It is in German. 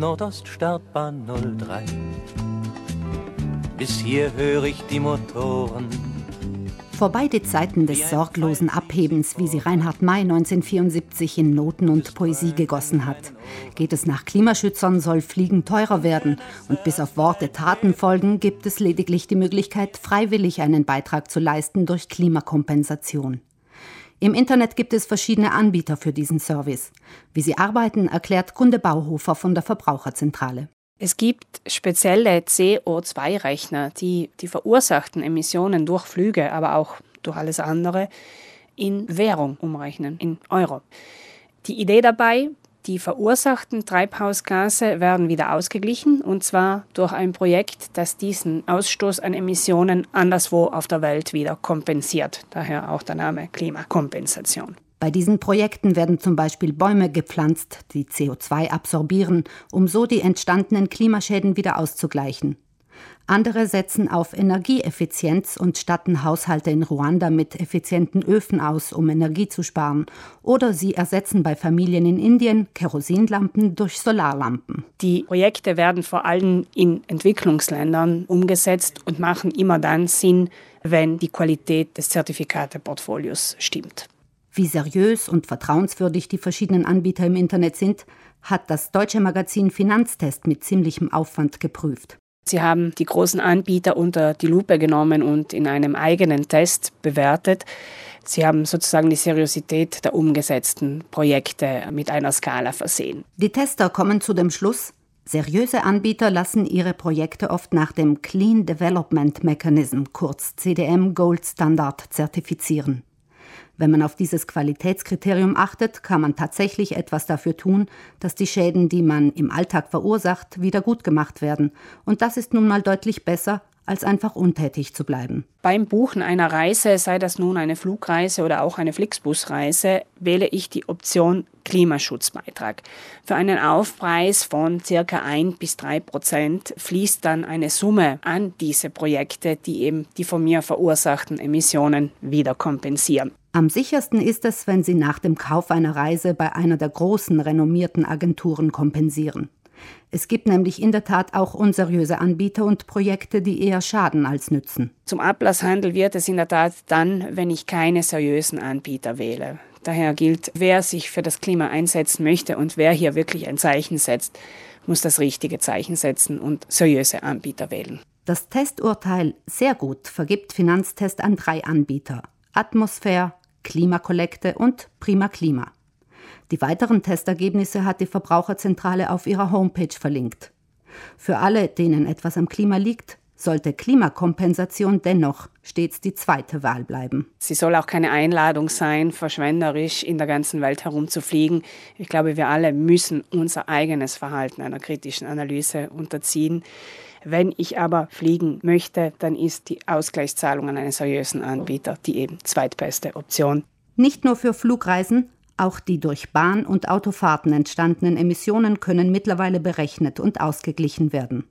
Nordoststartbahn 03. Bis hier höre ich die Motoren Vorbei die Zeiten des sorglosen Abhebens, wie sie Reinhard May 1974 in Noten und Poesie gegossen hat. Geht es nach Klimaschützern, soll Fliegen teurer werden. Und bis auf Worte Taten folgen, gibt es lediglich die Möglichkeit, freiwillig einen Beitrag zu leisten durch Klimakompensation. Im Internet gibt es verschiedene Anbieter für diesen Service. Wie sie arbeiten, erklärt Kunde Bauhofer von der Verbraucherzentrale. Es gibt spezielle CO2-Rechner, die die verursachten Emissionen durch Flüge, aber auch durch alles andere in Währung umrechnen, in Euro. Die Idee dabei, die verursachten Treibhausgase werden wieder ausgeglichen, und zwar durch ein Projekt, das diesen Ausstoß an Emissionen anderswo auf der Welt wieder kompensiert. Daher auch der Name Klimakompensation. Bei diesen Projekten werden zum Beispiel Bäume gepflanzt, die CO2 absorbieren, um so die entstandenen Klimaschäden wieder auszugleichen. Andere setzen auf Energieeffizienz und statten Haushalte in Ruanda mit effizienten Öfen aus, um Energie zu sparen. Oder sie ersetzen bei Familien in Indien Kerosinlampen durch Solarlampen. Die Projekte werden vor allem in Entwicklungsländern umgesetzt und machen immer dann Sinn, wenn die Qualität des Zertifikateportfolios stimmt. Wie seriös und vertrauenswürdig die verschiedenen Anbieter im Internet sind, hat das deutsche Magazin Finanztest mit ziemlichem Aufwand geprüft. Sie haben die großen Anbieter unter die Lupe genommen und in einem eigenen Test bewertet. Sie haben sozusagen die Seriosität der umgesetzten Projekte mit einer Skala versehen. Die Tester kommen zu dem Schluss, seriöse Anbieter lassen ihre Projekte oft nach dem Clean Development Mechanism, kurz CDM Gold Standard, zertifizieren. Wenn man auf dieses Qualitätskriterium achtet, kann man tatsächlich etwas dafür tun, dass die Schäden, die man im Alltag verursacht, wieder gut gemacht werden. Und das ist nun mal deutlich besser, als einfach untätig zu bleiben. Beim Buchen einer Reise, sei das nun eine Flugreise oder auch eine Flixbusreise, wähle ich die Option Klimaschutzbeitrag. Für einen Aufpreis von circa 1 bis 3 Prozent fließt dann eine Summe an diese Projekte, die eben die von mir verursachten Emissionen wieder kompensieren. Am sichersten ist es, wenn Sie nach dem Kauf einer Reise bei einer der großen renommierten Agenturen kompensieren. Es gibt nämlich in der Tat auch unseriöse Anbieter und Projekte, die eher schaden als nützen. Zum Ablasshandel wird es in der Tat dann, wenn ich keine seriösen Anbieter wähle. Daher gilt, wer sich für das Klima einsetzen möchte und wer hier wirklich ein Zeichen setzt, muss das richtige Zeichen setzen und seriöse Anbieter wählen. Das Testurteil sehr gut vergibt Finanztest an drei Anbieter. Atmosphäre, Klimakollekte und Prima Klima. Die weiteren Testergebnisse hat die Verbraucherzentrale auf ihrer Homepage verlinkt. Für alle, denen etwas am Klima liegt, sollte Klimakompensation dennoch stets die zweite Wahl bleiben. Sie soll auch keine Einladung sein, verschwenderisch in der ganzen Welt herumzufliegen. Ich glaube, wir alle müssen unser eigenes Verhalten einer kritischen Analyse unterziehen. Wenn ich aber fliegen möchte, dann ist die Ausgleichszahlung an einen seriösen Anbieter die eben zweitbeste Option. Nicht nur für Flugreisen, auch die durch Bahn- und Autofahrten entstandenen Emissionen können mittlerweile berechnet und ausgeglichen werden.